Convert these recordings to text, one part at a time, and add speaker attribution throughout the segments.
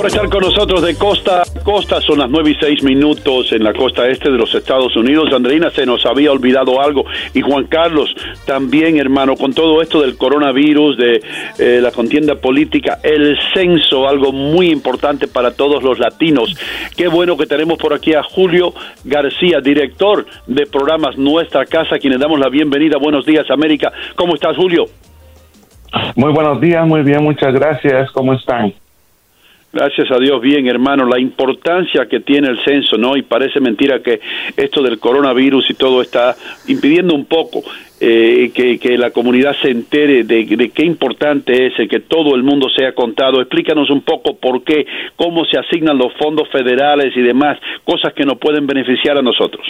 Speaker 1: por estar con nosotros de costa a costa. Son las nueve y seis minutos en la costa este de los Estados Unidos. Andreina, se nos había olvidado algo. Y Juan Carlos, también, hermano, con todo esto del coronavirus, de eh, la contienda política, el censo, algo muy importante para todos los latinos. Qué bueno que tenemos por aquí a Julio García, director de programas Nuestra Casa, quienes damos la bienvenida. Buenos días, América. ¿Cómo estás, Julio?
Speaker 2: Muy buenos días, muy bien, muchas gracias. ¿Cómo están?
Speaker 1: Gracias a Dios, bien hermano, la importancia que tiene el censo, ¿no? Y parece mentira que esto del coronavirus y todo está impidiendo un poco eh, que, la comunidad se entere de, qué importante es que todo el mundo sea contado. Explícanos un poco por qué, cómo se asignan los fondos federales y demás, cosas que nos pueden beneficiar a nosotros.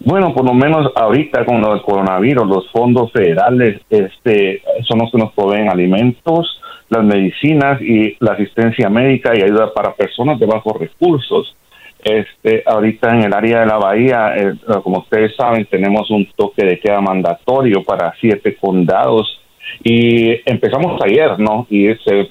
Speaker 2: Bueno, por lo menos ahorita con el coronavirus, los fondos federales este, son los que nos proveen alimentos, las medicinas y la asistencia médica y ayuda para personas de bajos recursos. Este, ahorita en el área de la bahía, eh, como ustedes saben, tenemos un toque de queda mandatorio para siete condados y empezamos ayer, ¿no? Y se,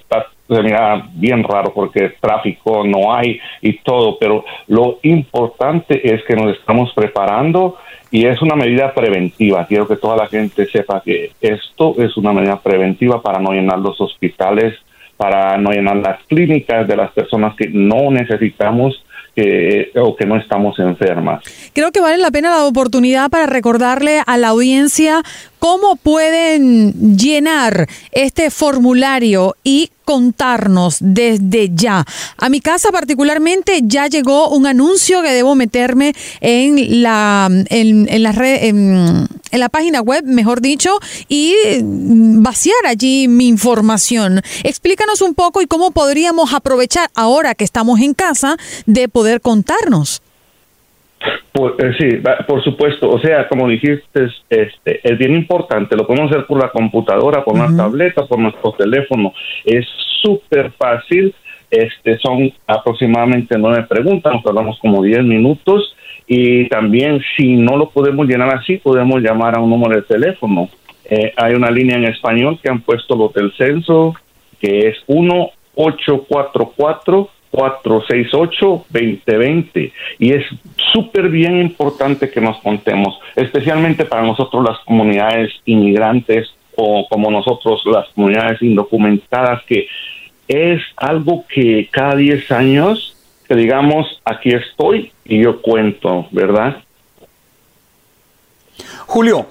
Speaker 2: se mira bien raro porque tráfico no hay y todo, pero lo importante es que nos estamos preparando y es una medida preventiva. Quiero que toda la gente sepa que esto es una medida preventiva para no llenar los hospitales, para no llenar las clínicas de las personas que no necesitamos que, o que no estamos enfermas.
Speaker 3: Creo que vale la pena la oportunidad para recordarle a la audiencia cómo pueden llenar este formulario y contarnos desde ya. A mi casa particularmente ya llegó un anuncio que debo meterme en la en, la red en, la página web, mejor dicho, y vaciar allí mi información. Explícanos un poco y cómo podríamos aprovechar ahora que estamos en casa de poder contarnos.
Speaker 2: Eh, sí, por supuesto. O sea, como dijiste, este, es bien importante. Lo podemos hacer por la computadora, por una tableta, por nuestro teléfono. Es súper fácil. Este, son aproximadamente nueve preguntas, nos tardamos como diez minutos. Y también, si no lo podemos llenar así, podemos llamar a un número de teléfono. Eh, hay una línea en español que han puesto los del censo, que es 1844 468-2020. Y es súper bien importante que nos contemos, especialmente para nosotros las comunidades inmigrantes o como nosotros las comunidades indocumentadas, que es algo que cada 10 años, que digamos, aquí estoy y yo cuento, ¿verdad?
Speaker 4: Julio,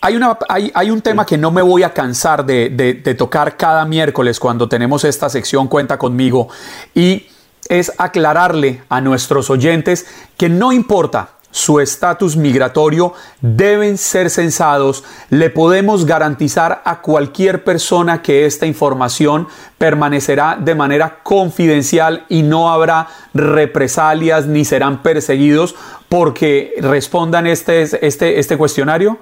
Speaker 4: hay, una, hay, hay, un tema que no me voy a cansar de, de, tocar cada miércoles cuando tenemos esta sección Cuenta conmigo y es aclararle a nuestros oyentes que no importa su estatus migratorio, deben ser censados. Le podemos garantizar a cualquier persona que esta información permanecerá de manera confidencial y no habrá represalias ni serán perseguidos porque respondan este, este, este cuestionario.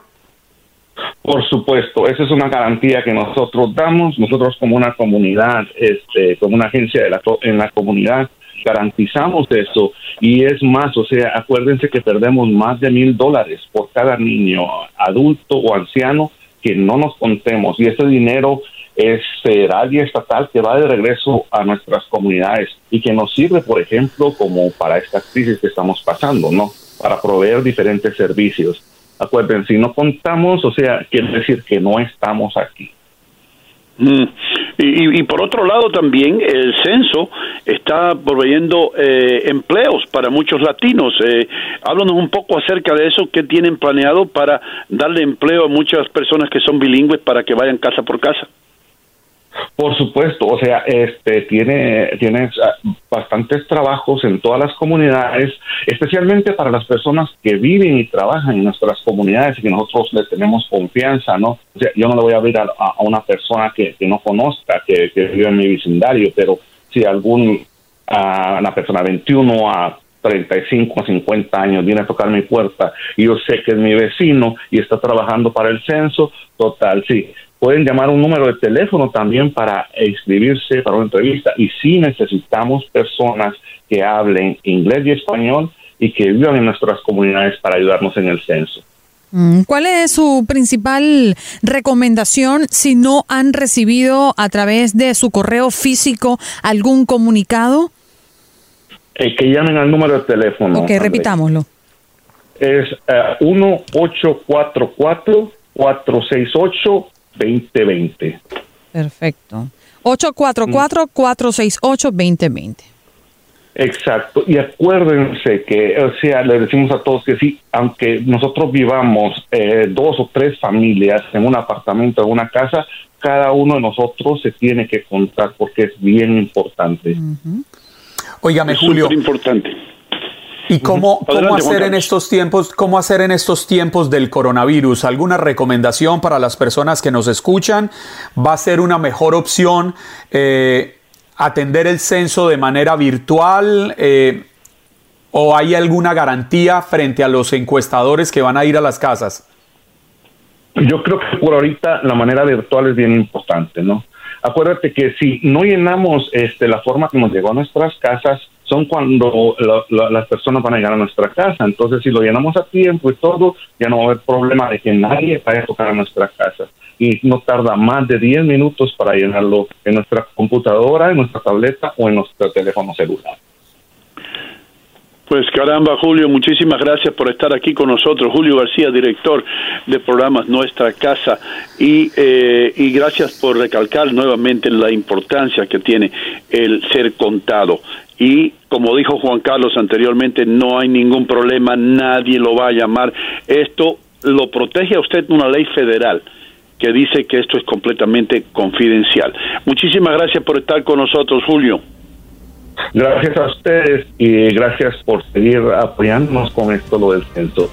Speaker 2: Por supuesto, esa es una garantía que nosotros damos, nosotros como una comunidad, este, como una agencia de la, en la comunidad, garantizamos eso y es más, o sea, acuérdense que perdemos más de mil dólares por cada niño, adulto o anciano que no nos contemos y ese dinero es federal y estatal que va de regreso a nuestras comunidades y que nos sirve, por ejemplo, como para esta crisis que estamos pasando, ¿no? Para proveer diferentes servicios. Acuérdense, si no contamos, o sea, quiere decir que no estamos aquí.
Speaker 1: Mm. Y, por otro lado también el censo está proveyendo eh, empleos para muchos latinos. Eh, háblanos un poco acerca de eso, qué tienen planeado para darle empleo a muchas personas que son bilingües para que vayan casa por casa.
Speaker 2: Por supuesto, o sea, este tiene, tiene ah, bastantes trabajos en todas las comunidades, especialmente para las personas que viven y trabajan en nuestras comunidades y que nosotros le tenemos confianza, ¿no? O sea, yo no le voy a abrir a, una persona que, no conozca, que, vive en mi vecindario, pero si algún, a una persona 21 a 35 o 50 años viene a tocar mi puerta y yo sé que es mi vecino y está trabajando para el censo, total, sí Pueden llamar un número de teléfono también para inscribirse para una entrevista. Y sí necesitamos personas que hablen inglés y español y que vivan en nuestras comunidades para ayudarnos en el censo.
Speaker 3: Mm, ¿Cuál es su principal recomendación si no han recibido a través de su correo físico algún comunicado?
Speaker 2: Eh, que llamen al número de teléfono.
Speaker 3: Ok, Andrés. repitámoslo.
Speaker 2: Es eh, uh, 1-844-468-4298. 2020.
Speaker 3: Perfecto. 844-468-2020.
Speaker 2: Exacto. Y acuérdense que, o sea, le decimos a todos que sí, aunque nosotros vivamos eh, dos o tres familias en un apartamento, en una casa, cada uno de nosotros se tiene que contar porque es bien importante.
Speaker 4: Uh. Oígame, Julio.
Speaker 1: importante.
Speaker 4: ¿Y cómo, hacer en estos tiempos, cómo hacer en estos tiempos del coronavirus? ¿Alguna recomendación para las personas que nos escuchan? ¿Va a ser una mejor opción? Eh, atender el censo de manera virtual eh, o hay alguna garantía frente a los encuestadores que van a ir a las casas?
Speaker 2: Yo creo que por ahorita la manera virtual es bien importante, ¿no? Acuérdate que si no llenamos este, la forma que nos llegó a nuestras casas, son cuando las personas van a llegar a nuestra casa. Entonces, si lo llenamos a tiempo y todo, ya no va a haber problema de que nadie vaya a tocar a nuestra casa y no tarda más de 10 minutos para llenarlo en nuestra computadora, en nuestra tableta o en nuestro teléfono celular.
Speaker 1: Pues caramba, Julio, muchísimas gracias por estar aquí con nosotros. Julio García, director de programas Nuestra Casa, y, eh, y gracias por recalcar nuevamente la importancia que tiene el ser contado. Y como dijo Juan Carlos anteriormente, no hay ningún problema, nadie lo va a llamar. Esto lo protege a usted una ley federal que dice que esto es completamente confidencial. Muchísimas gracias por estar con nosotros, Julio.
Speaker 2: Gracias a ustedes y gracias por seguir apoyándonos con esto lo del censo.